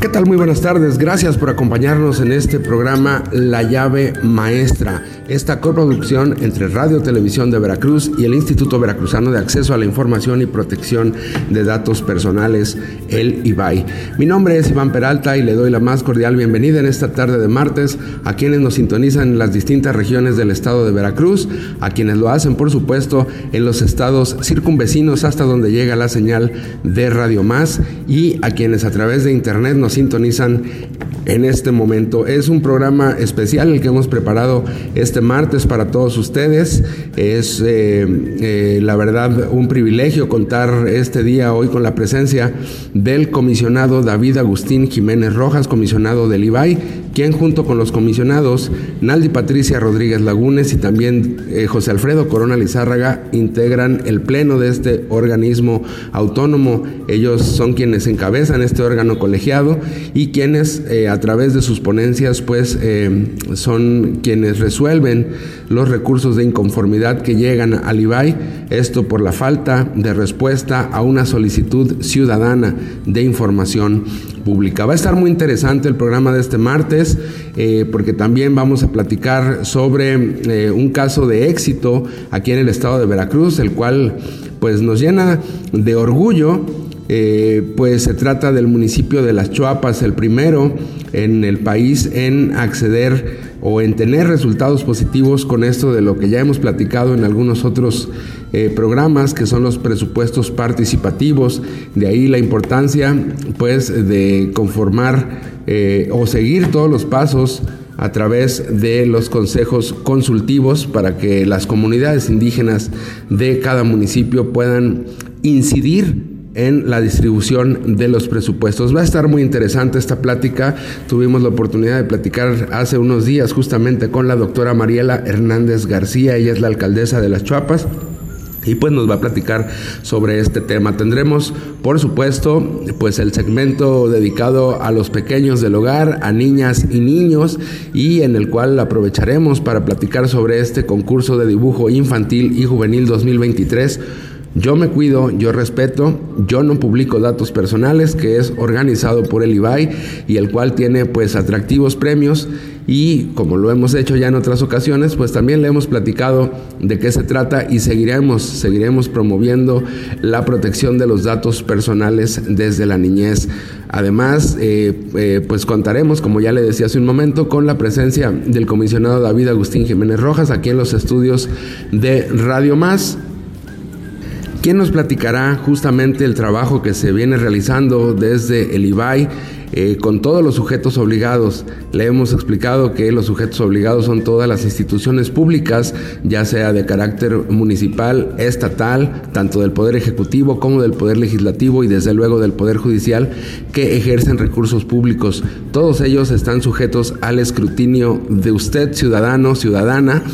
¿Qué tal? Muy buenas tardes. Gracias por acompañarnos en este programa La llave maestra, esta coproducción entre Radio Televisión de Veracruz y el Instituto Veracruzano de Acceso a la Información y Protección de Datos Personales, el IBAI. Mi nombre es Iván Peralta y le doy la más cordial bienvenida en esta tarde de martes a quienes nos sintonizan en las distintas regiones del estado de Veracruz, a quienes lo hacen, por supuesto, en los estados circunvecinos hasta donde llega la señal de Radio Más y a quienes a través de internet nos sintonizan en este momento. Es un programa especial el que hemos preparado este martes para todos ustedes. Es eh, eh, la verdad un privilegio contar este día hoy con la presencia del comisionado David Agustín Jiménez Rojas, comisionado del IBAI, quien junto con los comisionados Naldi Patricia Rodríguez Lagunes y también eh, José Alfredo Corona Lizárraga integran el pleno de este organismo autónomo. Ellos son quienes encabezan este órgano colegiado y quienes a través de sus ponencias pues eh, son quienes resuelven los recursos de inconformidad que llegan al IBAI, esto por la falta de respuesta a una solicitud ciudadana de información pública. Va a estar muy interesante el programa de este martes eh, porque también vamos a platicar sobre eh, un caso de éxito aquí en el estado de Veracruz, el cual pues nos llena de orgullo. Eh, pues se trata del municipio de Las Chuapas, el primero en el país en acceder o en tener resultados positivos con esto de lo que ya hemos platicado en algunos otros eh, programas que son los presupuestos participativos. De ahí la importancia pues de conformar eh, o seguir todos los pasos a través de los consejos consultivos para que las comunidades indígenas de cada municipio puedan incidir en la distribución de los presupuestos. Va a estar muy interesante esta plática. Tuvimos la oportunidad de platicar hace unos días justamente con la doctora Mariela Hernández García, ella es la alcaldesa de Las Chuapas. Y pues nos va a platicar sobre este tema. Tendremos, por supuesto, pues el segmento dedicado a los pequeños del hogar, a niñas y niños, y en el cual aprovecharemos para platicar sobre este concurso de dibujo infantil y juvenil 2023 yo me cuido, yo respeto, yo no publico datos personales, que es organizado por el IBAI y el cual tiene pues atractivos premios y como lo hemos hecho ya en otras ocasiones, pues también le hemos platicado de qué se trata y seguiremos, seguiremos promoviendo la protección de los datos personales desde la niñez. Además, eh, eh, pues contaremos, como ya le decía hace un momento, con la presencia del comisionado David Agustín Jiménez Rojas aquí en los estudios de Radio Más. ¿Quién nos platicará justamente el trabajo que se viene realizando desde el IBAI eh, con todos los sujetos obligados? Le hemos explicado que los sujetos obligados son todas las instituciones públicas, ya sea de carácter municipal, estatal, tanto del Poder Ejecutivo como del Poder Legislativo y desde luego del Poder Judicial, que ejercen recursos públicos. Todos ellos están sujetos al escrutinio de usted, ciudadano, ciudadana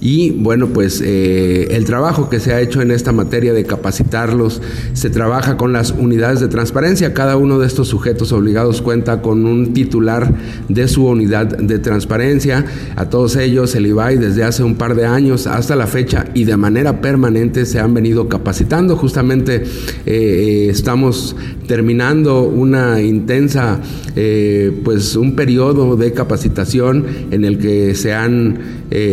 y bueno, pues eh, el trabajo que se ha hecho en esta materia de capacitarlos, se trabaja con las unidades de transparencia. Cada uno de estos sujetos obligados cuenta con un titular de su unidad de transparencia. A todos ellos, el IBAI desde hace un par de años hasta la fecha y de manera permanente se han venido capacitando. Justamente eh, eh, estamos terminando una intensa, pues un periodo de capacitación en el que se han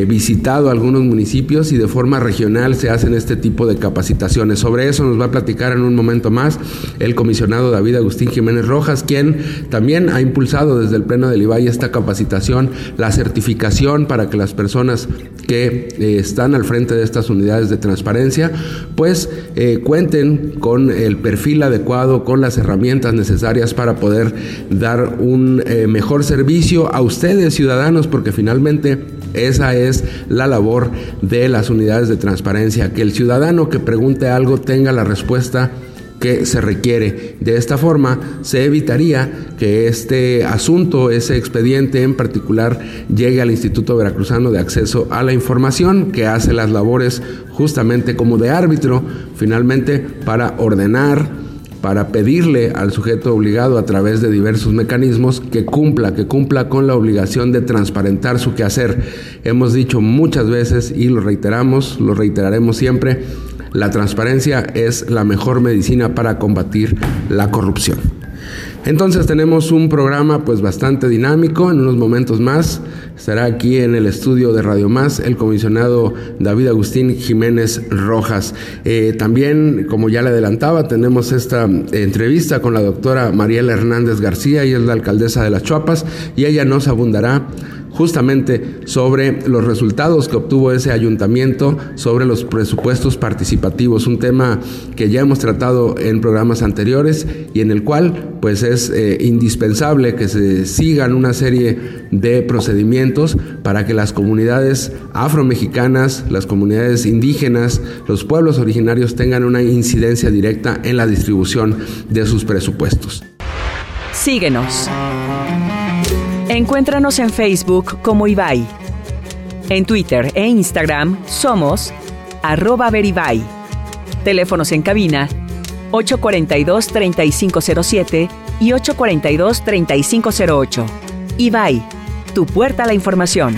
visitado algunos municipios y de forma regional se hacen este tipo de capacitaciones. Sobre eso nos va a platicar en un momento más el comisionado David Agustín Jiménez Rojas, quien también ha impulsado desde el Pleno del IBAI esta capacitación, la certificación para que las personas que eh, están al frente de estas unidades de transparencia, pues eh, cuenten con el perfil adecuado, con las herramientas necesarias para poder dar un eh, mejor servicio a ustedes, ciudadanos, porque finalmente esa es la labor de las unidades de transparencia, que el ciudadano que pregunte algo tenga la respuesta que se requiere. De esta forma se evitaría que este asunto, ese expediente en particular, llegue al Instituto Veracruzano de Acceso a la Información, que hace las labores justamente como de árbitro, finalmente para ordenar, para pedirle al sujeto obligado a través de diversos mecanismos que cumpla, que cumpla con la obligación de transparentar su quehacer. Hemos dicho muchas veces y lo reiteramos, lo reiteraremos siempre, la transparencia es la mejor medicina para combatir la corrupción. Entonces tenemos un programa pues bastante dinámico. En unos momentos más estará aquí en el estudio de Radio Más el comisionado David Agustín Jiménez Rojas. Eh, también, como ya le adelantaba, tenemos esta entrevista con la doctora Mariela Hernández García, y es la alcaldesa de Las Chuapas, y ella nos abundará justamente sobre los resultados que obtuvo ese ayuntamiento sobre los presupuestos participativos, un tema que ya hemos tratado en programas anteriores y en el cual pues es eh, indispensable que se sigan una serie de procedimientos para que las comunidades afromexicanas, las comunidades indígenas, los pueblos originarios tengan una incidencia directa en la distribución de sus presupuestos. Síguenos. Encuéntranos en Facebook como Ibai. En Twitter e Instagram somos arroba veribay. Teléfonos en cabina 842-3507 y 842-3508. Ibai, tu puerta a la información.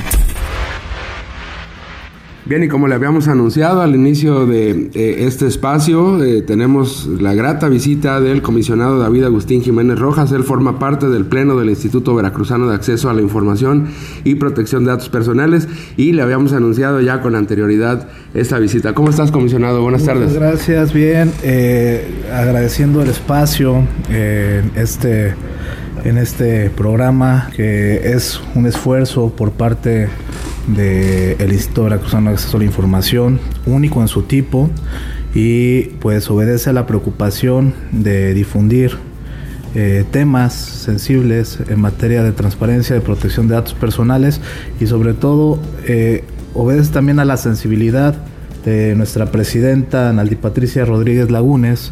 Bien, y como le habíamos anunciado al inicio de este espacio, eh, tenemos la grata visita del comisionado David Agustín Jiménez Rojas. Él forma parte del Pleno del Instituto Veracruzano de Acceso a la Información y Protección de Datos Personales y le habíamos anunciado ya con anterioridad esta visita. ¿Cómo estás, comisionado? Buenas tardes. Gracias, bien. Eh, agradeciendo el espacio eh, este, en este programa, que es un esfuerzo por parte del Instituto Veracruzano de Acceso a la Información, único en su tipo, y pues obedece a la preocupación de difundir eh, temas sensibles en materia de transparencia, de protección de datos personales y sobre todo eh, obedece también a la sensibilidad de nuestra presidenta Naldi Patricia Rodríguez Lagunes,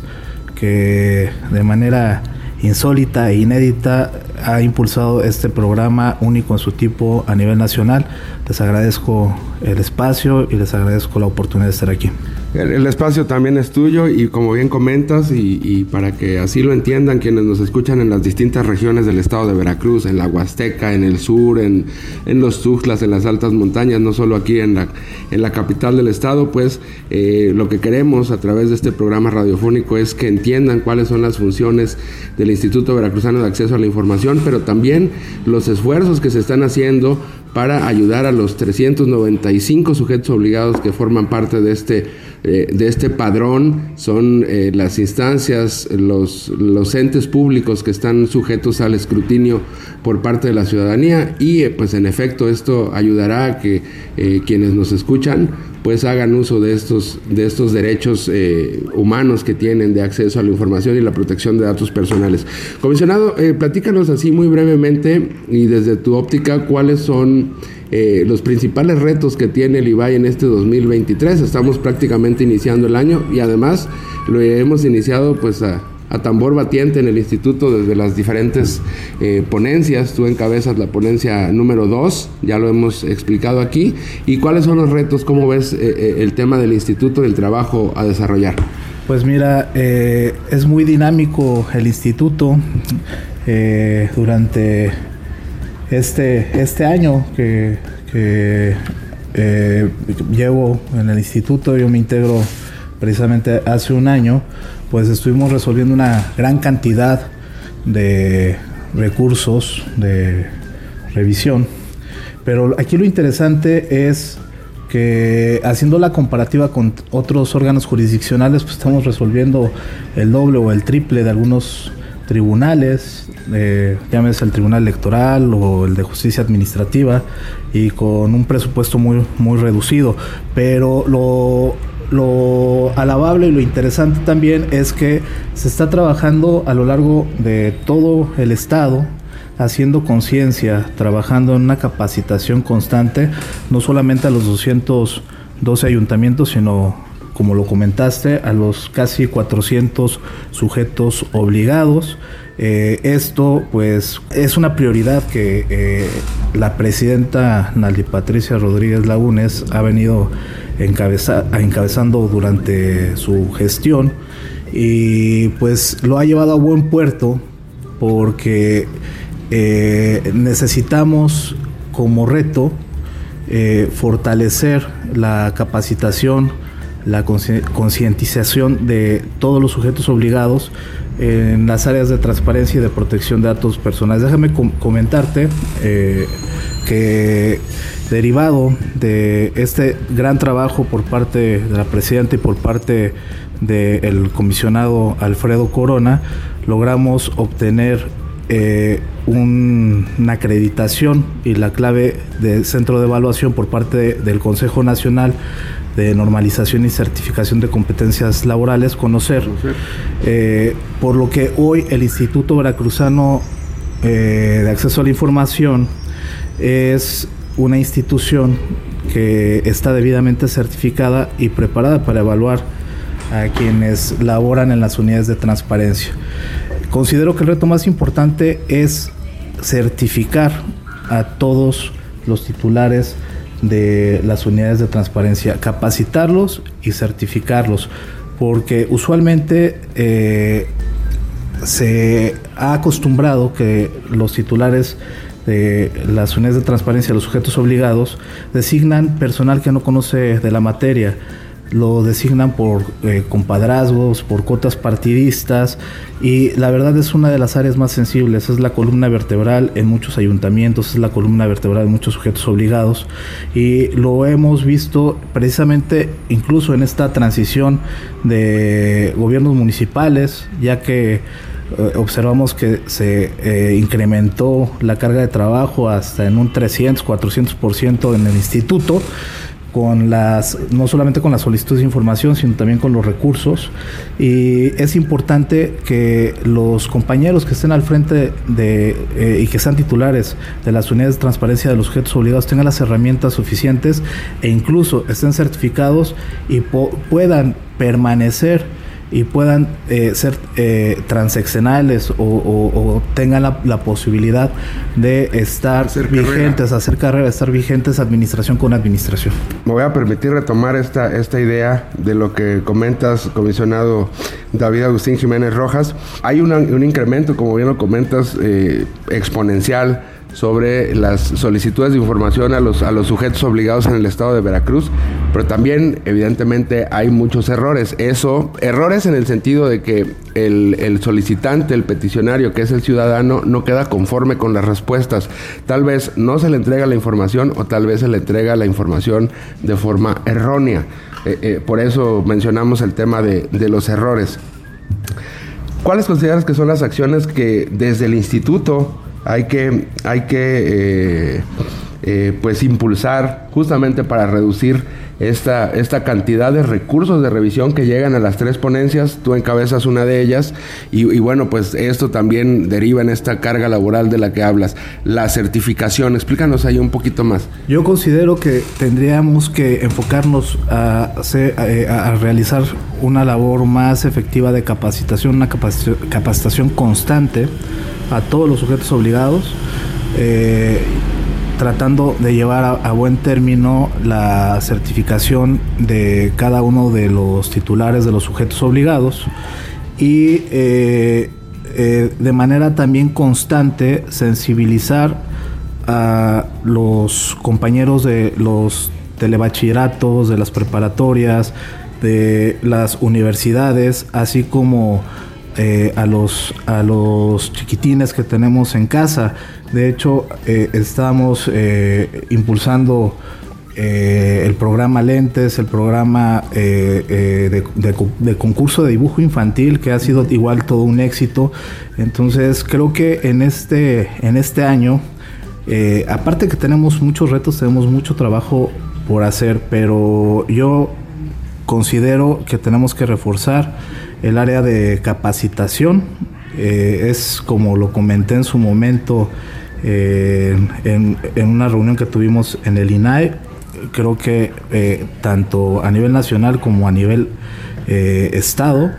que de manera insólita e inédita ha impulsado este programa único en su tipo a nivel nacional. Les agradezco el espacio y les agradezco la oportunidad de estar aquí. El, espacio también es tuyo y como bien comentas y, para que así lo entiendan quienes nos escuchan en las distintas regiones del estado de Veracruz, en la Huasteca, en el sur, en, en los Tuxtlas, en las altas montañas, no solo aquí en la, en la capital del estado, pues eh, lo que queremos a través de este programa radiofónico es que entiendan cuáles son las funciones del Instituto Veracruzano de Acceso a la Información, pero también los esfuerzos que se están haciendo para ayudar a los 395 sujetos obligados que forman parte de este eh, de este padrón. Son eh, las instancias, los, entes públicos que están sujetos al escrutinio por parte de la ciudadanía y eh, pues en efecto esto ayudará a que quienes nos escuchan pues hagan uso de estos, de estos derechos humanos que tienen de acceso a la información y la protección de datos personales. Comisionado, platícanos así muy brevemente y desde tu óptica cuáles son eh, los principales retos que tiene el IBAI en este 2023. Estamos prácticamente iniciando el año y además lo hemos iniciado pues a, tambor batiente en el instituto desde las diferentes eh, ponencias. Tú encabezas la ponencia número 2, ya lo hemos explicado aquí. ¿Y cuáles son los retos? ¿Cómo ves eh, el tema del instituto y el trabajo a desarrollar? Pues mira, es muy dinámico el instituto. durante este, este año que, eh, llevo en el instituto, yo me integro precisamente hace un año, pues estuvimos resolviendo una gran cantidad de recursos de revisión. Pero aquí lo interesante es que haciendo la comparativa con otros órganos jurisdiccionales, pues estamos resolviendo el doble o el triple de algunos tribunales, eh, llámese el Tribunal Electoral o el de Justicia Administrativa, y con un presupuesto muy, muy reducido. Pero lo, lo alabable y lo interesante también es que se está trabajando a lo largo de todo el Estado, haciendo conciencia, trabajando en una capacitación constante, no solamente a los 212 ayuntamientos, sino como lo comentaste, a los casi 400 sujetos obligados. Eh, esto pues es una prioridad que eh, la presidenta Naldi Patricia Rodríguez Lagunes ha venido encabezando durante su gestión y pues lo ha llevado a buen puerto porque eh, necesitamos como reto fortalecer la capacitación, la concientización de todos los sujetos obligados en las áreas de transparencia y de protección de datos personales. Déjame comentarte eh, que derivado de este gran trabajo por parte de la presidenta y por parte del comisionado Alfredo Corona, logramos obtener eh, una acreditación y la clave de centro de evaluación por parte del Consejo Nacional de normalización y certificación de competencias laborales, conocer, eh, por lo que hoy el Instituto Veracruzano eh, de Acceso a la Información es una institución que está debidamente certificada y preparada para evaluar a quienes laboran en las unidades de transparencia. Considero que el reto más importante es certificar a todos los titulares de las unidades de transparencia, capacitarlos y certificarlos, porque usualmente eh, se ha acostumbrado que los titulares de las unidades de transparencia, los sujetos obligados, designan personal que no conoce de la materia. Lo designan por eh, compadrazgos, por cotas partidistas y la verdad es una de las áreas más sensibles, es la columna vertebral en muchos ayuntamientos, es la columna vertebral de muchos sujetos obligados y lo hemos visto precisamente incluso en esta transición de gobiernos municipales, ya que observamos que se eh, incrementó la carga de trabajo hasta en un 300, 400% en el instituto con las, no solamente con las solicitudes de información, sino también con los recursos. Y es importante que los compañeros que estén al frente de, eh, y que sean titulares de las unidades de transparencia de los sujetos obligados tengan las herramientas suficientes e incluso estén certificados y puedan permanecer y puedan eh, ser eh, transaccionales o, tengan la, posibilidad de estar vigentes, hacer carrera, estar vigentes administración con administración. Me voy a permitir retomar esta, esta idea de lo que comentas, comisionado David Agustín Jiménez Rojas. Hay un incremento, como bien lo comentas, eh, exponencial sobre las solicitudes de información a los, a los sujetos obligados en el estado de Veracruz, pero también evidentemente hay muchos errores. Eso, errores en el sentido de que el, solicitante, el peticionario, que es el ciudadano, no queda conforme con las respuestas. Tal vez no se le entrega la información o tal vez se le entrega la información de forma errónea. Eh, eh, por eso mencionamos el tema de, de los errores. ¿Cuáles consideras que son las acciones que desde el instituto hay que, hay que eh, eh, pues impulsar justamente para reducir esta, esta cantidad de recursos de revisión que llegan a las tres ponencias, tú encabezas una de ellas y, bueno, pues esto también deriva en esta carga laboral de la que hablas, la certificación, explícanos ahí un poquito más. Yo considero que tendríamos que enfocarnos a, a, realizar una labor más efectiva de capacitación, una capacitación constante a todos los sujetos obligados, eh, tratando de llevar a, buen término la certificación de cada uno de los titulares de los sujetos obligados y eh, eh, de manera también constante sensibilizar a los compañeros de los telebachilleratos, de las preparatorias, de las universidades, así como eh, a, los, a los chiquitines que tenemos en casa. De hecho, eh, estamos eh, impulsando el programa Lentes, el programa de, concurso de dibujo infantil, que ha sido igual todo un éxito. Entonces, creo que en este, en este año, aparte que tenemos muchos retos, tenemos mucho trabajo por hacer, pero yo considero que tenemos que reforzar el área de capacitación. Eh, es como lo comenté en su momento eh, en, una reunión que tuvimos en el INAE. creo que eh, tanto a nivel nacional como a nivel Estado,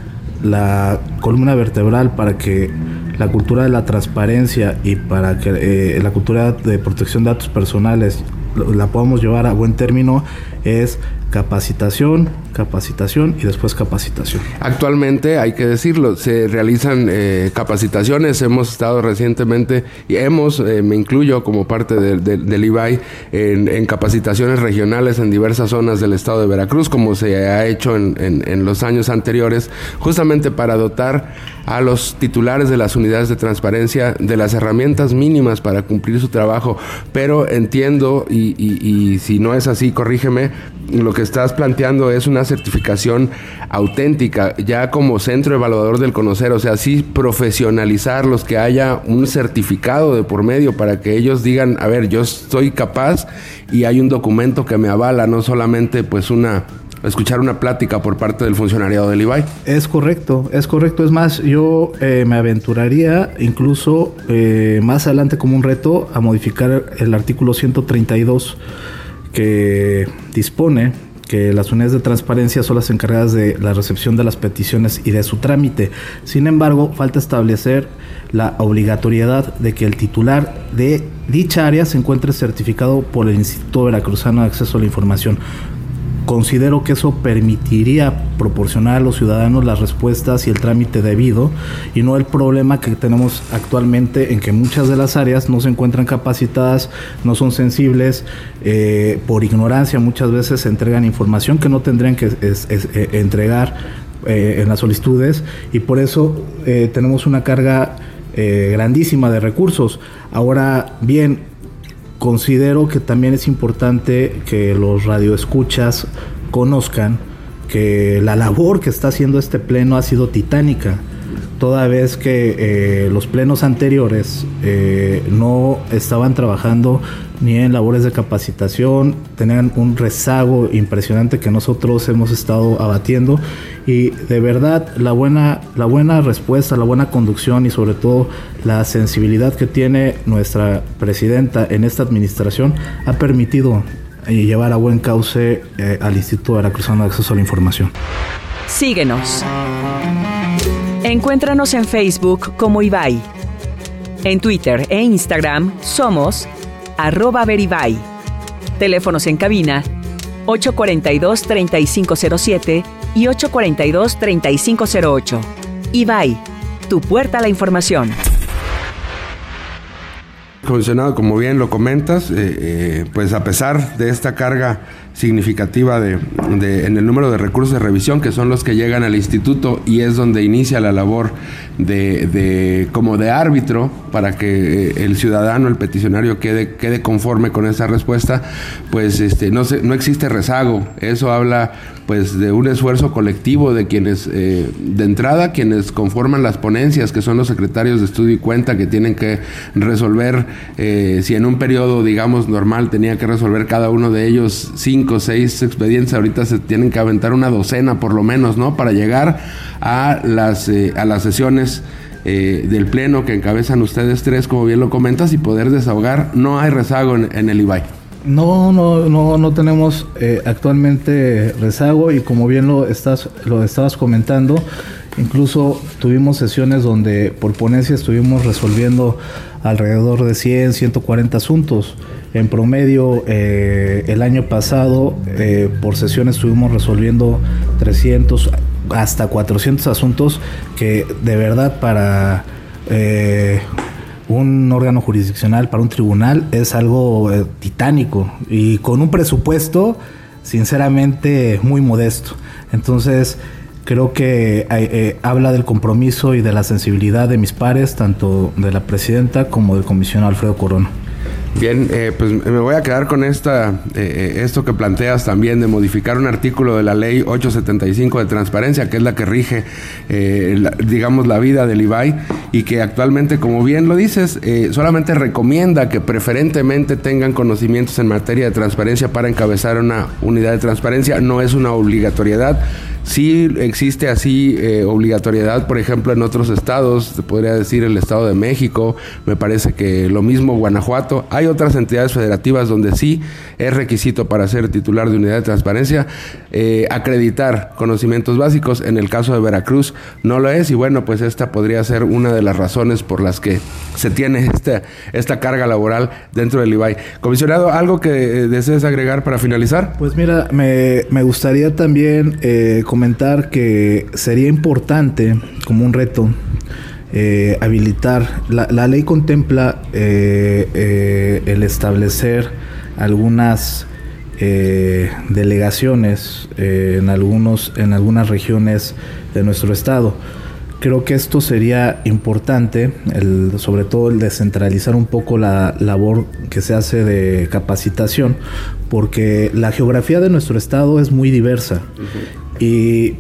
la columna vertebral para que la cultura de la transparencia y para que la cultura de protección de datos personales la podamos llevar a buen término es capacitación, capacitación y después capacitación. Actualmente, hay que decirlo, se realizan eh, capacitaciones, hemos estado recientemente, y hemos, eh, me incluyo como parte del IBAI, en, capacitaciones regionales en diversas zonas del estado de Veracruz, como se ha hecho en, en los años anteriores, justamente para dotar a los titulares de las unidades de transparencia de las herramientas mínimas para cumplir su trabajo. Pero entiendo, y, y si no es así, corrígeme, lo que estás planteando es una certificación auténtica, ya como centro evaluador del conocer, o sea, sí profesionalizarlos, que haya un certificado de por medio para que ellos digan, a ver, yo soy capaz y hay un documento que me avala, no solamente pues una escuchar una plática por parte del funcionariado del IBAI. Es correcto, es correcto. Es más, yo eh, me aventuraría incluso eh, más adelante como un reto a modificar el artículo 132 que dispone que las unidades de transparencia son las encargadas de la recepción de las peticiones y de su trámite. Sin embargo, falta establecer la obligatoriedad de que el titular de dicha área se encuentre certificado por el Instituto Veracruzano de Acceso a la Información considero que eso permitiría proporcionar a los ciudadanos las respuestas y el trámite debido y no el problema que tenemos actualmente en que muchas de las áreas no se encuentran capacitadas, no son sensibles, eh, por ignorancia muchas veces se entregan información que no tendrían que eh, entregar eh, en las solicitudes y por eso tenemos una carga grandísima de recursos. Ahora bien, considero que también es importante que los radioescuchas conozcan que la labor que está haciendo este pleno ha sido titánica, toda vez que eh, los plenos anteriores eh, no estaban trabajando ni en labores de capacitación, tenían un rezago impresionante que nosotros hemos estado abatiendo y de verdad la buena, la buena respuesta, la buena conducción y sobre todo la sensibilidad que tiene nuestra presidenta en esta administración ha permitido eh, llevar a buen cauce eh, al Instituto Veracruzano de Acceso a la Información. Síguenos. Encuéntranos en Facebook como Ibai. En Twitter e Instagram somos arroba veribay. Teléfonos en cabina 842-3507 y 842-3508. Ibai, tu puerta a la información. Comisionado, como bien lo comentas, eh, eh, pues a pesar de esta carga significativa de, en el número de recursos de revisión que son los que llegan al instituto y es donde inicia la labor de, como de árbitro para que eh, el ciudadano, el peticionario quede, quede conforme con esa respuesta, pues este, no, se, no existe rezago. Eso habla pues de un esfuerzo colectivo de quienes, eh, de entrada, quienes conforman las ponencias, que son los secretarios de estudio y cuenta, que tienen que resolver, eh, si en un periodo, digamos, normal tenía que resolver cada uno de ellos cinco o seis expedientes, ahorita se tienen que aventar una docena por lo menos, ¿no? Para llegar a las, eh, a las sesiones del Pleno que encabezan ustedes tres, como bien lo comentas, y poder desahogar. No hay rezago en, en el IBAI. No, no, no, no tenemos eh, actualmente rezago y como bien lo estás, lo estabas comentando, incluso tuvimos sesiones donde por ponencia estuvimos resolviendo alrededor de 100, 140 asuntos. En promedio, eh, el año pasado, eh, por sesiones estuvimos resolviendo 300 hasta 400 asuntos que de verdad para un órgano jurisdiccional, para un tribunal, es algo eh, titánico y con un presupuesto, sinceramente, muy modesto. Entonces, creo que eh, habla del compromiso y de la sensibilidad de mis pares, tanto de la presidenta como del comisionado Alfredo Corona. Bien, eh, pues me voy a quedar con esta, eh, eh, esto que planteas también de modificar un artículo de la ley 875 de transparencia, que es la que rige, digamos, la vida del IBAI y que actualmente, como bien lo dices, solamente recomienda que preferentemente tengan conocimientos en materia de transparencia para encabezar una unidad de transparencia. No es una obligatoriedad Sí existe así eh, obligatoriedad, por ejemplo, en otros estados, te podría decir el Estado de México, me parece que lo mismo Guanajuato. Hay otras entidades federativas donde sí es requisito para ser titular de unidad de transparencia eh, acreditar conocimientos básicos. En el caso de Veracruz no lo es y bueno, pues esta podría ser una de las razones por las que se tiene esta, esta carga laboral dentro del IBAI. Comisionado, ¿algo que eh, desees agregar para finalizar? Pues mira, me, me gustaría también eh, comentar que sería importante como un reto eh, habilitar, la, la, ley contempla eh, eh, el establecer algunas eh, delegaciones en, algunos, en algunas regiones de nuestro estado. Creo que esto sería importante, el, sobre todo el descentralizar un poco la labor que se hace de capacitación, porque la geografía de nuestro estado es muy diversa. Y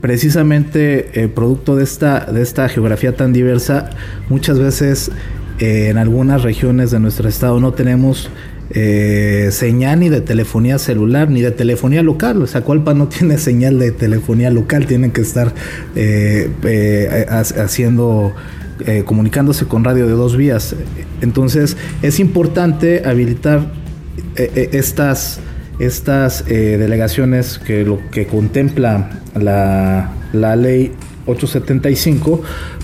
precisamente eh, producto de esta, de esta geografía tan diversa, muchas veces eh, en algunas regiones de nuestro estado no tenemos eh, señal ni de telefonía celular ni de telefonía local. O sea, Cualpa no tiene señal de telefonía local, tienen que estar eh, eh, haciendo, comunicándose con radio de dos vías. Entonces, es importante habilitar estas, estas delegaciones que lo que contempla la, la ley 875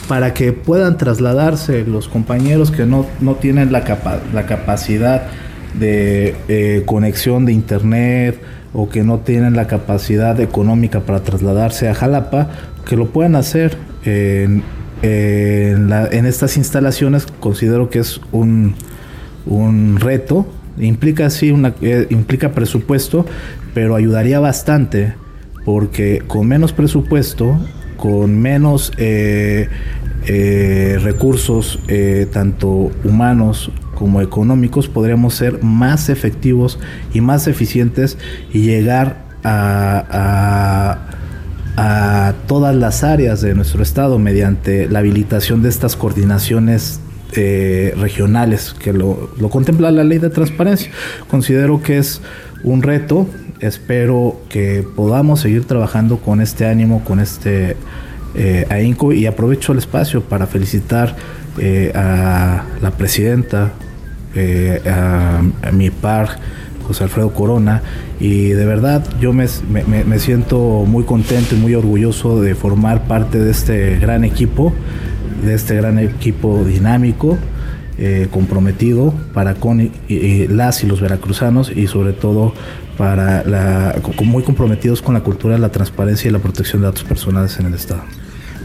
para que puedan trasladarse los compañeros que no, no tienen la, capa la capacidad de eh, conexión de internet o que no tienen la capacidad económica para trasladarse a Jalapa, que lo puedan hacer en, estas instalaciones. Considero que es un, un reto, implica sí una, eh, implica presupuesto, pero ayudaría bastante porque con menos presupuesto, con menos eh, recursos, tanto humanos como económicos, podríamos ser más efectivos y más eficientes y llegar a, a, todas las áreas de nuestro estado mediante la habilitación de estas coordinaciones eh, regionales que lo, lo, contempla la ley de transparencia. Considero que es un reto, espero que podamos seguir trabajando con este ánimo, con este eh, ahínco y aprovecho el espacio para felicitar eh, a la presidenta, eh, a, mi par, José Alfredo Corona, y de verdad yo me, siento muy contento y muy orgulloso de formar parte de este gran equipo, de este gran equipo dinámico. Eh, comprometido para con las y los veracruzanos y sobre todo para la, muy comprometidos con la cultura la transparencia y la protección de datos personales en el Estado.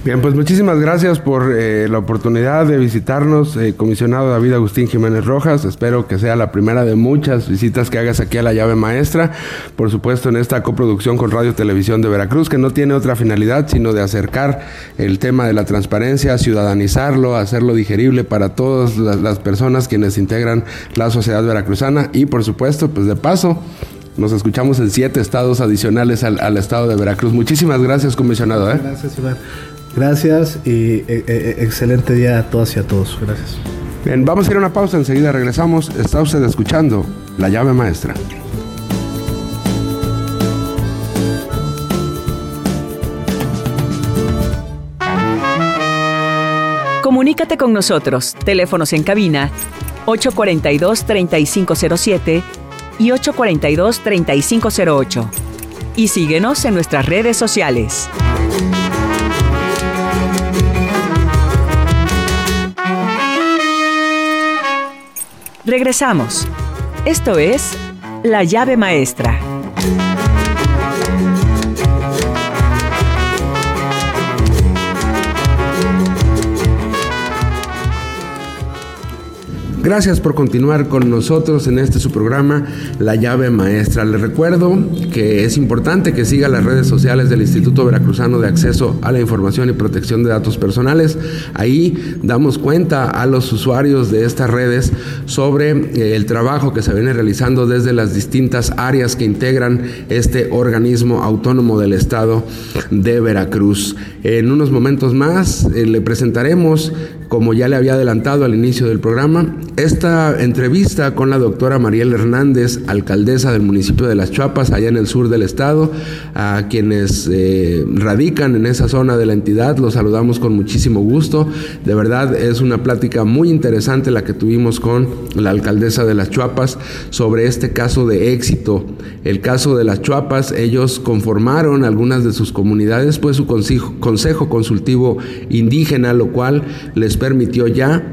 Bien, pues muchísimas gracias por eh, la oportunidad de visitarnos, eh, comisionado David Agustín Jiménez Rojas. Espero que sea la primera de muchas visitas que hagas aquí a la llave maestra. Por supuesto, en esta coproducción con Radio Televisión de Veracruz, que no tiene otra finalidad sino de acercar el tema de la transparencia, ciudadanizarlo, hacerlo digerible para todas las, personas quienes integran la sociedad veracruzana y, por supuesto, pues de paso, nos escuchamos en siete estados adicionales al, al estado de Veracruz. Muchísimas gracias, comisionado. ¿eh? Gracias, Iván. Gracias y eh, eh, excelente día a todas y a todos. Gracias. Bien, vamos a ir a una pausa, enseguida regresamos. Está usted escuchando La llave maestra. Comunícate con nosotros. Teléfonos en cabina 842-3507 y 842-3508. Y síguenos en nuestras redes sociales. Regresamos. Esto es La llave maestra. Gracias por continuar con nosotros en este su programa La llave maestra. Les recuerdo que es importante que siga las redes sociales del Instituto Veracruzano de Acceso a la Información y Protección de Datos Personales. Ahí damos cuenta a los usuarios de estas redes sobre eh, el trabajo que se viene realizando desde las distintas áreas que integran este organismo autónomo del Estado de Veracruz. En unos momentos más eh, le presentaremos como ya le había adelantado al inicio del programa, esta entrevista con la doctora Mariela Hernández, alcaldesa del municipio de Las Chuapas, allá en el sur del estado, a quienes eh, radican en esa zona de la entidad, los saludamos con muchísimo gusto. De verdad es una plática muy interesante la que tuvimos con la alcaldesa de Las Chuapas sobre este caso de éxito. El caso de Las Chuapas, ellos conformaron algunas de sus comunidades, pues su consejo, consejo consultivo indígena, lo cual les permitió ya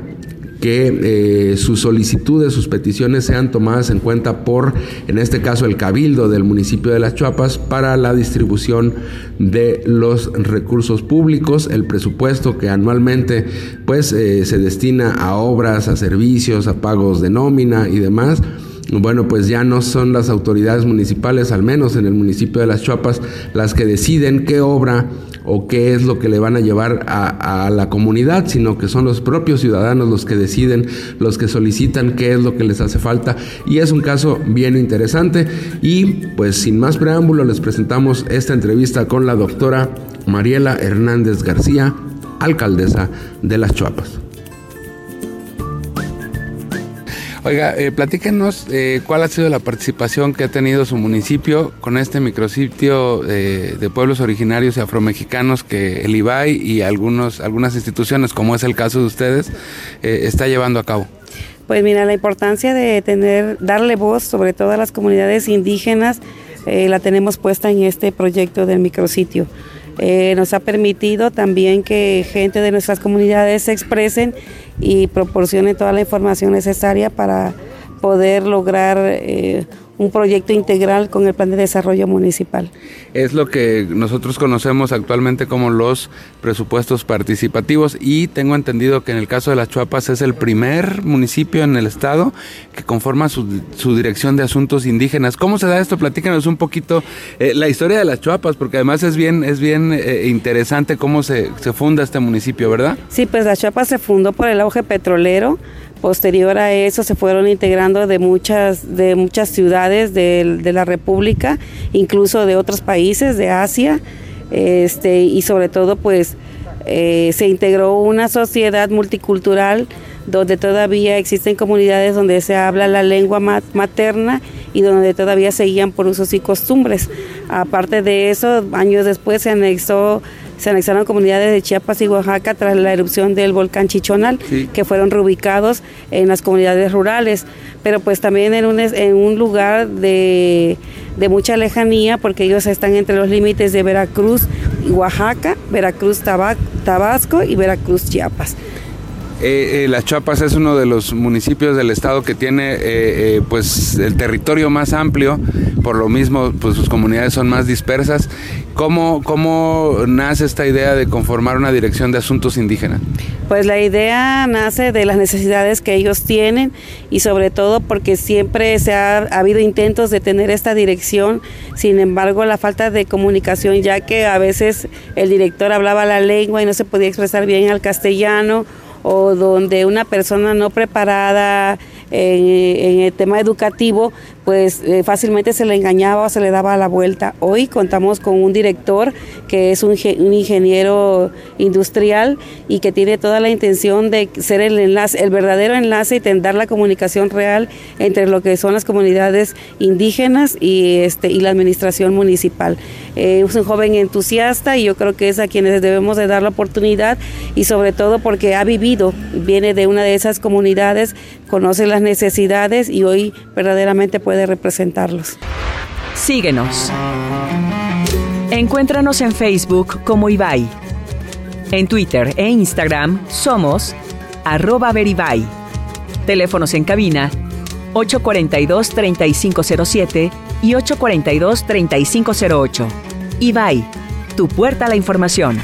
que eh, sus solicitudes, sus peticiones sean tomadas en cuenta por, en este caso, el cabildo del municipio de Las Chuapas para la distribución de los recursos públicos, el presupuesto que anualmente pues eh, se destina a obras, a servicios, a pagos de nómina y demás bueno, pues ya no son las autoridades municipales, al menos en el municipio de Las Chuapas, las que deciden qué obra o qué es lo que le van a llevar a, la comunidad, sino que son los propios ciudadanos los que deciden, los que solicitan qué es lo que les hace falta. Y es un caso bien interesante. Y pues sin más preámbulo, les presentamos esta entrevista con la doctora Mariela Hernández García, alcaldesa de Las Chuapas. Oiga, eh, platíquenos eh, cuál ha sido la participación que ha tenido su municipio con este micrositio eh, de pueblos originarios y afromexicanos que el IBAI y algunos, algunas instituciones, como es el caso de ustedes, está llevando a cabo. Pues mira, la importancia de tener, darle voz sobre todo a las comunidades indígenas, la tenemos puesta en este proyecto del micrositio. Nos ha permitido también que gente de nuestras comunidades se expresen y proporcione toda la información necesaria para poder lograr eh, un proyecto integral con el plan de desarrollo municipal. Es lo que nosotros conocemos actualmente como los presupuestos participativos y tengo entendido que en el caso de las Chuapas es el primer municipio en el estado que conforma su, dirección de asuntos indígenas. ¿Cómo se da esto? Platícanos un poquito eh, la historia de las Chuapas, porque además es bien, es bien eh, interesante cómo se, se funda este municipio, ¿verdad? Sí, pues las Chuapas se fundó por el auge petrolero Posterior a eso se fueron integrando de muchas, de muchas ciudades de, la República, incluso de otros países de Asia, este, y sobre todo pues eh, se integró una sociedad multicultural donde todavía existen comunidades donde se habla la lengua materna y donde todavía seguían por usos y costumbres. Aparte de eso, años después se anexó se anexaron comunidades de Chiapas y Oaxaca tras la erupción del volcán Chichonal, que fueron reubicados en las comunidades rurales, pero pues también en un, en un lugar de, de mucha lejanía, porque ellos están entre los límites de Veracruz y Oaxaca, Veracruz Tabasco y Veracruz Chiapas. Eh, eh, Las Chapas es uno de los municipios del estado que tiene eh, pues el territorio más amplio, por lo mismo pues sus comunidades son más dispersas. ¿Cómo, ¿Cómo nace esta idea de conformar una dirección de asuntos indígenas? Pues la idea nace de las necesidades que ellos tienen y sobre todo porque siempre se ha, ha habido intentos de tener esta dirección, sin embargo la falta de comunicación ya que a veces el director hablaba la lengua y no se podía expresar bien al castellano o donde una persona no preparada en, el tema educativo, pues eh, fácilmente se le engañaba o se le daba la vuelta. Hoy contamos con un director que es un, ingeniero industrial y que tiene toda la intención de ser el enlace, el verdadero enlace y tender la comunicación real entre lo que son las comunidades indígenas y este y la administración municipal. Eh, es un joven entusiasta y yo creo que es a quienes debemos de dar la oportunidad y sobre todo porque ha vivido, viene de una de esas comunidades, conoce las necesidades y hoy verdaderamente puede representarlos. Síguenos. Encuéntranos en Facebook como Ibai. En Twitter e Instagram somos arroba veribay. Teléfonos en cabina 842-3507 y 842-3508. Ibai, tu puerta a la información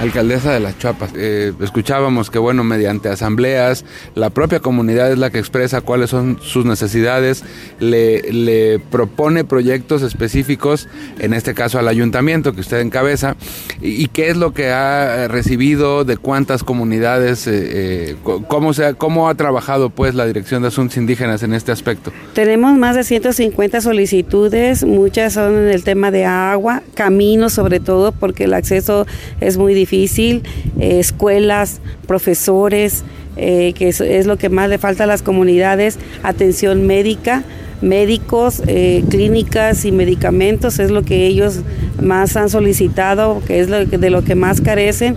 alcaldesa de Las Chuapas. Eh, escuchábamos que, bueno, mediante asambleas, la propia comunidad es la que expresa cuáles son sus necesidades, le, le propone proyectos específicos, en este caso al ayuntamiento que usted encabeza, y, qué es lo que ha recibido, de cuántas comunidades, eh, eh, cómo, se ha, cómo ha trabajado pues la Dirección de Asuntos Indígenas en este aspecto. Tenemos más de 150 solicitudes, muchas son en el tema de agua, caminos sobre todo, porque el acceso es muy difícil difícil, eh, escuelas, profesores, eh, que es, lo que más le falta a las comunidades, atención médica, médicos, eh, clínicas y medicamentos, es lo que ellos más han solicitado, que es de lo que más carecen.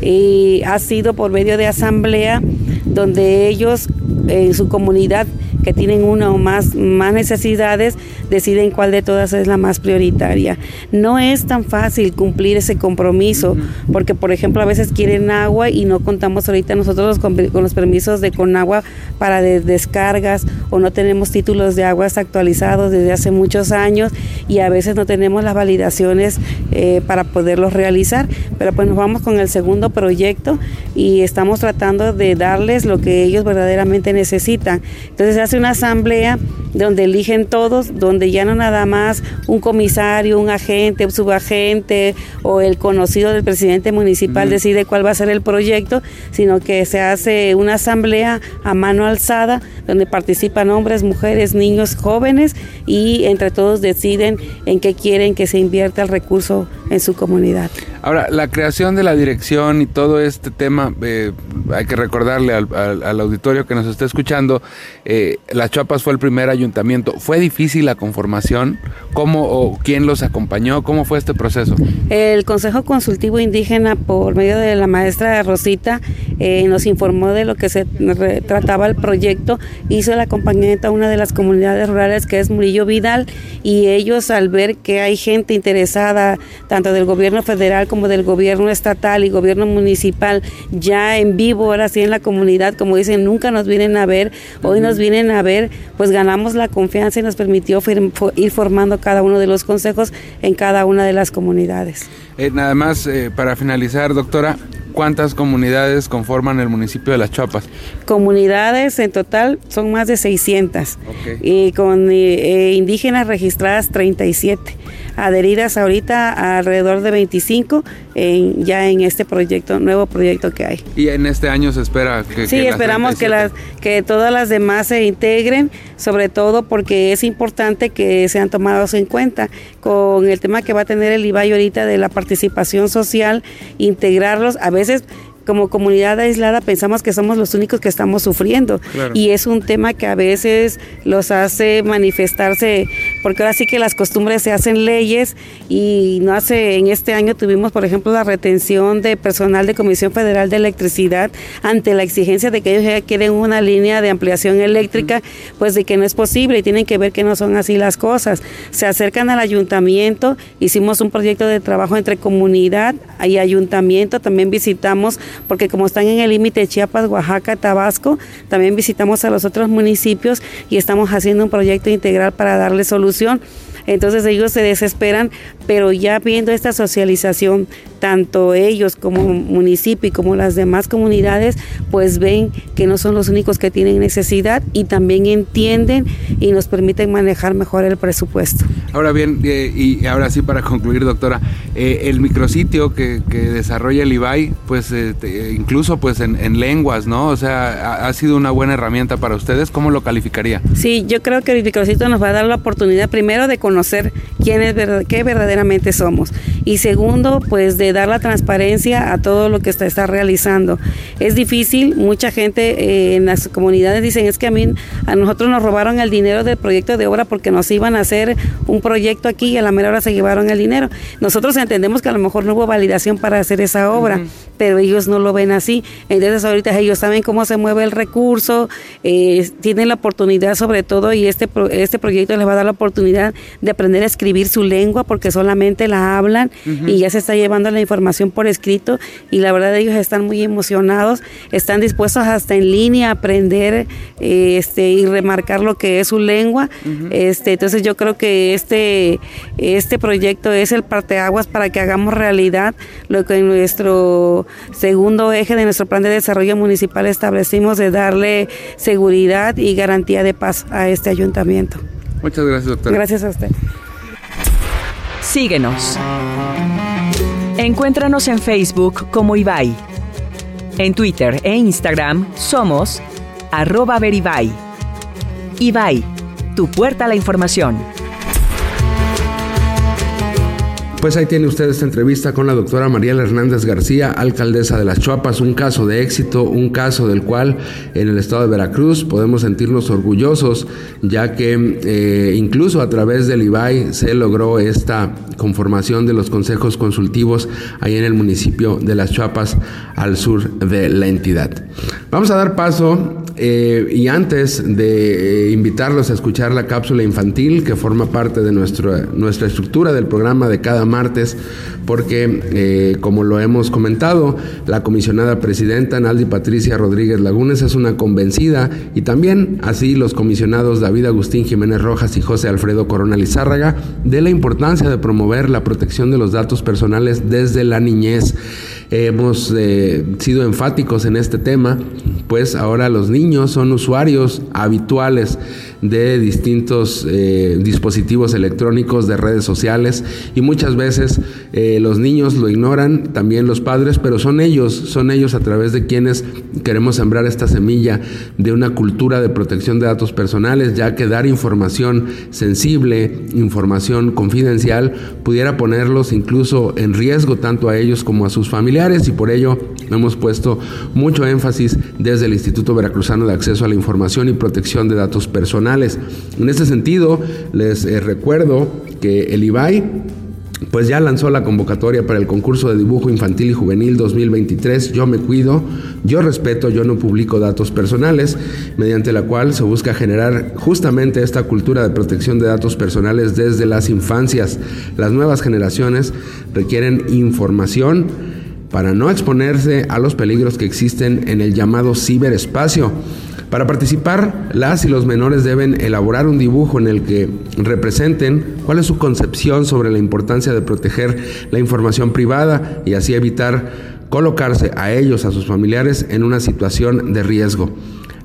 Y ha sido por medio de asamblea donde ellos en su comunidad que tienen una o más, más necesidades, deciden cuál de todas es la más prioritaria. No es tan fácil cumplir ese compromiso, porque por ejemplo a veces quieren agua y no contamos ahorita nosotros con, los permisos de Conagua para descargas o no tenemos títulos de aguas actualizados desde hace muchos años y a veces no tenemos las validaciones eh, para poderlos realizar. Pero pues nos vamos con el segundo proyecto y estamos tratando de darles lo que ellos verdaderamente necesitan. Entonces se hace una asamblea donde eligen todos, donde ya no nada más un comisario, un agente, un subagente o el conocido del presidente municipal decide cuál va a ser el proyecto, sino que se hace una asamblea a mano alzada donde participan hombres, mujeres, niños, jóvenes y entre todos deciden en qué quieren que se invierta el recurso en su comunidad. Ahora, la creación de la dirección y todo este tema, eh, hay que recordarle al, auditorio que nos está escuchando, eh, Las Chapas fue el primer ayuntamiento. ¿Fue difícil la conformación? ¿Cómo o quién los acompañó? ¿Cómo fue este proceso? El Consejo Consultivo Indígena, por medio de la maestra Rosita, eh, nos informó de lo que se trataba el proyecto, hizo el acompañamiento a una de las comunidades rurales que es Murillo Vidal y ellos al ver que hay gente interesada, tanto del gobierno federal como como del gobierno estatal y gobierno municipal ya en vivo, ahora sí en la comunidad, como dicen, nunca nos vienen a ver, hoy nos vienen a ver, pues ganamos la confianza y nos permitió ir formando cada uno de los consejos en cada una de las comunidades. Eh, nada más, eh, para finalizar, doctora, ¿cuántas comunidades conforman el municipio de Las Chapas? Comunidades en total son más de 600 y con eh, indígenas registradas 37 adheridas ahorita alrededor de 25 en, ya en este proyecto, nuevo proyecto que hay. Y en este año se espera que... Sí, esperamos que, las, que todas las demás se integren, sobre todo porque es importante que sean tomados en cuenta con el tema que va a tener el IBAI ahorita de la participación social, integrarlos. A veces como comunidad aislada pensamos que somos los únicos que estamos sufriendo. Y es un tema que a veces los hace manifestarse porque ahora sí que las costumbres se hacen leyes y no hace en este año tuvimos por ejemplo la retención de personal de Comisión Federal de Electricidad ante la exigencia de que ellos ya quieren una línea de ampliación eléctrica pues de que no es posible y tienen que ver que no son así las cosas. Se acercan al ayuntamiento hicimos un proyecto de trabajo entre comunidad y ayuntamiento también visitamos porque como están en el límite Chiapas, Oaxaca, Tabasco, también visitamos a los otros municipios y estamos haciendo un proyecto integral para darle solución. Entonces ellos se desesperan, pero ya viendo esta socialización, tanto ellos como municipio y como las demás comunidades, pues ven que no son los únicos que tienen necesidad y también entienden y nos permiten manejar mejor el presupuesto. Ahora bien, eh, y ahora sí para concluir, doctora, eh, el micrositio que, desarrolla el IBAI, pues eh, incluso pues en, lenguas, ¿no? O sea, ha, sido una buena herramienta para ustedes. ¿Cómo lo calificaría? Sí, yo creo que el micrositio nos va a dar la oportunidad primero de conocer quién es qué verdaderamente somos y segundo, pues de dar la transparencia a todo lo que está, está realizando. Es difícil, mucha gente eh, en las comunidades dicen, es que a mí, a nosotros nos robaron el dinero del proyecto de obra porque nos iban a hacer un proyecto aquí y a la mera hora se llevaron el dinero. Nosotros entendemos que a lo mejor no hubo validación para hacer esa obra, pero ellos no lo ven así. Entonces ahorita ellos saben cómo se mueve el recurso, eh, tienen la oportunidad sobre todo y este, este proyecto les va a dar la oportunidad de aprender a escribir su lengua porque solamente la hablan y ya se está llevando la información por escrito y la verdad ellos están muy emocionados, están dispuestos hasta en línea a aprender eh, este y remarcar lo que es su lengua. este Entonces yo creo que este, este proyecto es el parteaguas para que hagamos realidad lo que en nuestro segundo eje de nuestro plan de desarrollo municipal establecimos de darle seguridad y garantía de paz a este ayuntamiento. Muchas gracias, doctor. Gracias a usted. Síguenos. Encuéntranos en Facebook como Ibai. En Twitter e Instagram somos arroba veribai. Ibai, tu puerta a la información. Pues ahí tiene usted esta entrevista con la doctora Mariela Hernández García, alcaldesa de Las Chuapas, un caso de éxito, un caso del cual en el estado de Veracruz podemos sentirnos orgullosos, ya que eh, incluso a través del IBAI se logró esta conformación de los consejos consultivos ahí en el municipio de Las Chuapas, al sur de la entidad. Vamos a dar paso eh, y antes de eh, invitarlos a escuchar la cápsula infantil que forma parte de nuestra, nuestra estructura del programa de cada martes, porque eh, como lo hemos comentado, la comisionada presidenta Naldi Patricia Rodríguez Lagunes es una convencida y también así los comisionados David Agustín Jiménez Rojas y José Alfredo Corona Lizárraga de la importancia de promover la protección de los datos personales desde la niñez. Hemos sido enfáticos en este tema, pues ahora los niños son usuarios habituales de distintos eh, dispositivos electrónicos de redes sociales y muchas veces eh, los niños lo ignoran, también los padres, pero son ellos, son ellos a través de quienes queremos sembrar esta semilla de una cultura de protección de datos personales, ya que dar información sensible, información confidencial, pudiera ponerlos incluso en riesgo tanto a ellos como a sus familiares y por ello hemos puesto mucho énfasis desde el Instituto Veracruzano de Acceso a la Información y Protección de Datos Personales. En este sentido, les eh, recuerdo que el IBAI pues ya lanzó la convocatoria para el concurso de dibujo infantil y juvenil 2023 Yo me cuido, yo respeto, yo no publico datos personales, mediante la cual se busca generar justamente esta cultura de protección de datos personales desde las infancias. Las nuevas generaciones requieren información para no exponerse a los peligros que existen en el llamado ciberespacio. Para participar, las y los menores deben elaborar un dibujo en el que representen cuál es su concepción sobre la importancia de proteger la información privada y así evitar colocarse a ellos, a sus familiares, en una situación de riesgo.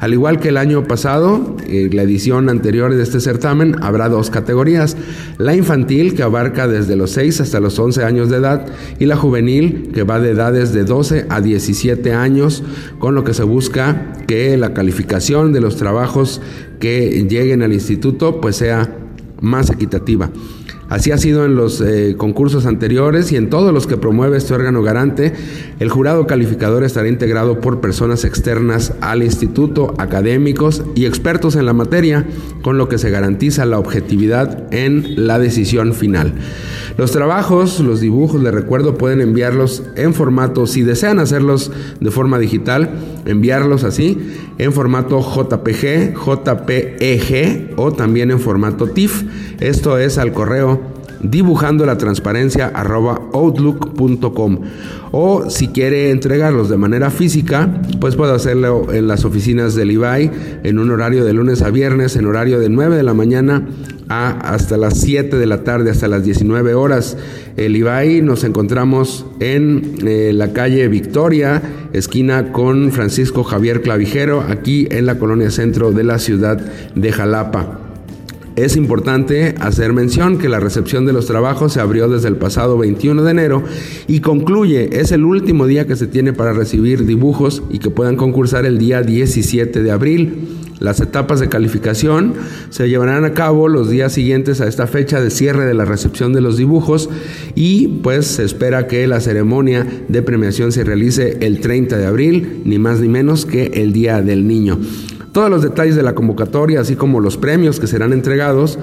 Al igual que el año pasado, en la edición anterior de este certamen, habrá dos categorías. La infantil, que abarca desde los 6 hasta los 11 años de edad, y la juvenil, que va de edades de 12 a 17 años, con lo que se busca que la calificación de los trabajos que lleguen al instituto pues sea más equitativa. Así ha sido en los eh, concursos anteriores y en todos los que promueve este órgano garante. El jurado calificador estará integrado por personas externas al instituto, académicos y expertos en la materia, con lo que se garantiza la objetividad en la decisión final. Los trabajos, los dibujos, les recuerdo, pueden enviarlos en formato, si desean hacerlos de forma digital, enviarlos así, en formato JPG, JPEG o también en formato TIFF. Esto es al correo dibujando la transparencia outlook.com o si quiere entregarlos de manera física pues puede hacerlo en las oficinas del IBAI en un horario de lunes a viernes en horario de 9 de la mañana a hasta las 7 de la tarde hasta las 19 horas. El IBAI nos encontramos en eh, la calle Victoria esquina con Francisco Javier Clavijero aquí en la colonia centro de la ciudad de Jalapa es importante hacer mención que la recepción de los trabajos se abrió desde el pasado 21 de enero y concluye, es el último día que se tiene para recibir dibujos y que puedan concursar el día 17 de abril. Las etapas de calificación se llevarán a cabo los días siguientes a esta fecha de cierre de la recepción de los dibujos y pues se espera que la ceremonia de premiación se realice el 30 de abril, ni más ni menos que el Día del Niño. Todos los detalles de la convocatoria, así como los premios que serán entregados,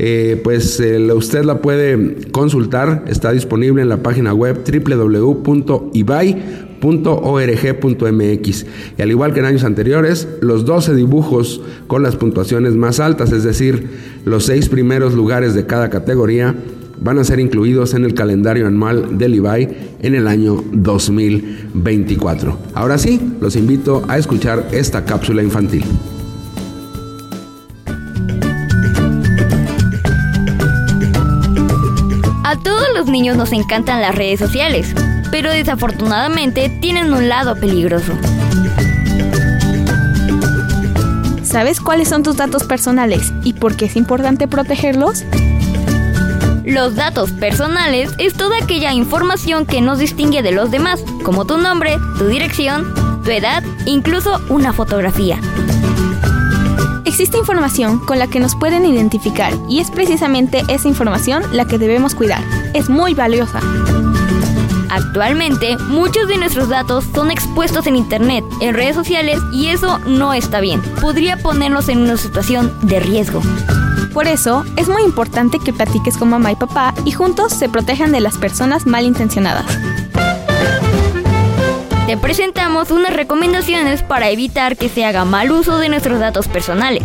eh, pues eh, usted la puede consultar. Está disponible en la página web www.ibai.org.mx. Y al igual que en años anteriores, los 12 dibujos con las puntuaciones más altas, es decir, los seis primeros lugares de cada categoría, van a ser incluidos en el calendario anual del IBAI en el año 2024. Ahora sí, los invito a escuchar esta cápsula infantil. A todos los niños nos encantan las redes sociales, pero desafortunadamente tienen un lado peligroso. ¿Sabes cuáles son tus datos personales y por qué es importante protegerlos? Los datos personales es toda aquella información que nos distingue de los demás, como tu nombre, tu dirección, tu edad, incluso una fotografía. Existe información con la que nos pueden identificar y es precisamente esa información la que debemos cuidar. Es muy valiosa. Actualmente, muchos de nuestros datos son expuestos en Internet, en redes sociales y eso no está bien. Podría ponernos en una situación de riesgo. Por eso, es muy importante que platiques con mamá y papá y juntos se protejan de las personas malintencionadas. Te presentamos unas recomendaciones para evitar que se haga mal uso de nuestros datos personales.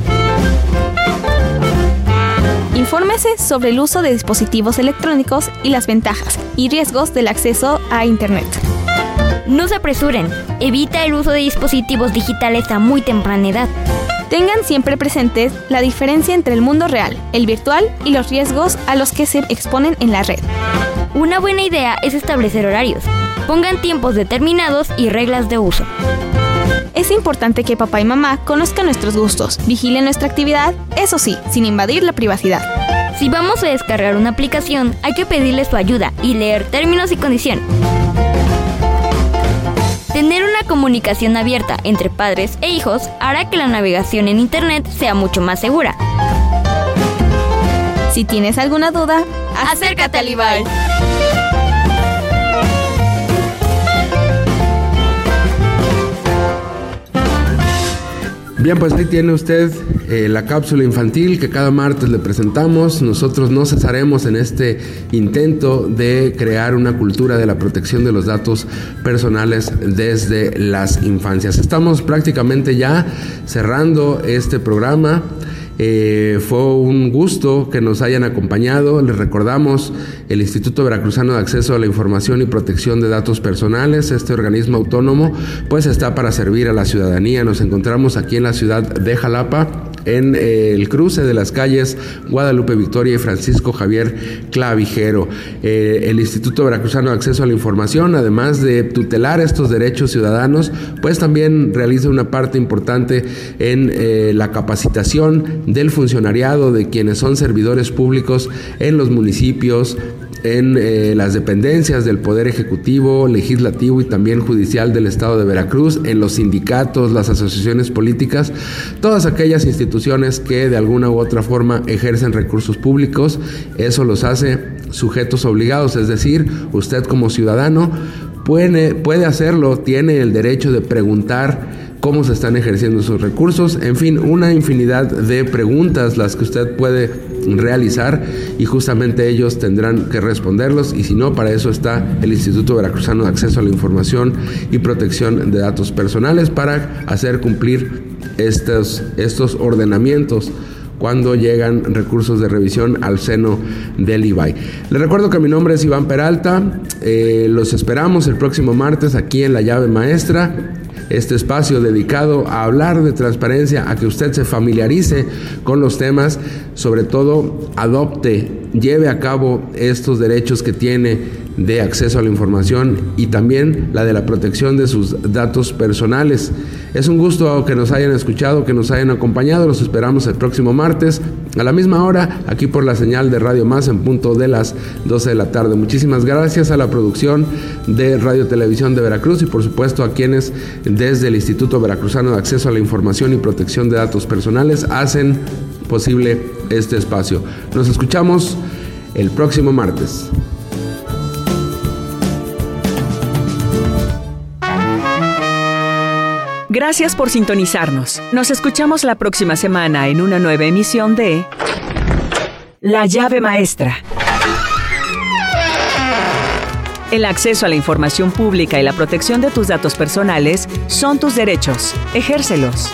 Infórmese sobre el uso de dispositivos electrónicos y las ventajas y riesgos del acceso a Internet. No se apresuren, evita el uso de dispositivos digitales a muy temprana edad. Tengan siempre presentes la diferencia entre el mundo real, el virtual y los riesgos a los que se exponen en la red. Una buena idea es establecer horarios. Pongan tiempos determinados y reglas de uso. Es importante que papá y mamá conozcan nuestros gustos, vigilen nuestra actividad, eso sí, sin invadir la privacidad. Si vamos a descargar una aplicación, hay que pedirle su ayuda y leer términos y condiciones. Tener una comunicación abierta entre padres e hijos hará que la navegación en Internet sea mucho más segura. Si tienes alguna duda, acércate al IBAL. Bien, pues ahí tiene usted eh, la cápsula infantil que cada martes le presentamos. Nosotros no cesaremos en este intento de crear una cultura de la protección de los datos personales desde las infancias. Estamos prácticamente ya cerrando este programa. Eh, fue un gusto que nos hayan acompañado. Les recordamos el Instituto Veracruzano de Acceso a la Información y Protección de Datos Personales. Este organismo autónomo pues está para servir a la ciudadanía. Nos encontramos aquí en la ciudad de Jalapa en eh, el cruce de las calles Guadalupe Victoria y Francisco Javier Clavijero. Eh, el Instituto Veracruzano de Acceso a la Información, además de tutelar estos derechos ciudadanos, pues también realiza una parte importante en eh, la capacitación del funcionariado de quienes son servidores públicos en los municipios, en eh, las dependencias del Poder Ejecutivo, Legislativo y también Judicial del Estado de Veracruz, en los sindicatos, las asociaciones políticas, todas aquellas instituciones que de alguna u otra forma ejercen recursos públicos, eso los hace sujetos obligados, es decir, usted como ciudadano puede, puede hacerlo, tiene el derecho de preguntar cómo se están ejerciendo sus recursos, en fin, una infinidad de preguntas las que usted puede realizar y justamente ellos tendrán que responderlos. Y si no, para eso está el Instituto Veracruzano de Acceso a la Información y Protección de Datos Personales para hacer cumplir estos, estos ordenamientos cuando llegan recursos de revisión al seno del IBAI. Les recuerdo que mi nombre es Iván Peralta, eh, los esperamos el próximo martes aquí en La Llave Maestra este espacio dedicado a hablar de transparencia, a que usted se familiarice con los temas, sobre todo adopte, lleve a cabo estos derechos que tiene de acceso a la información y también la de la protección de sus datos personales. Es un gusto que nos hayan escuchado, que nos hayan acompañado. Los esperamos el próximo martes a la misma hora, aquí por la señal de Radio Más en punto de las 12 de la tarde. Muchísimas gracias a la producción de Radio Televisión de Veracruz y por supuesto a quienes desde el Instituto Veracruzano de Acceso a la Información y Protección de Datos Personales hacen posible este espacio. Nos escuchamos el próximo martes. Gracias por sintonizarnos. Nos escuchamos la próxima semana en una nueva emisión de La llave maestra. El acceso a la información pública y la protección de tus datos personales son tus derechos. Ejércelos.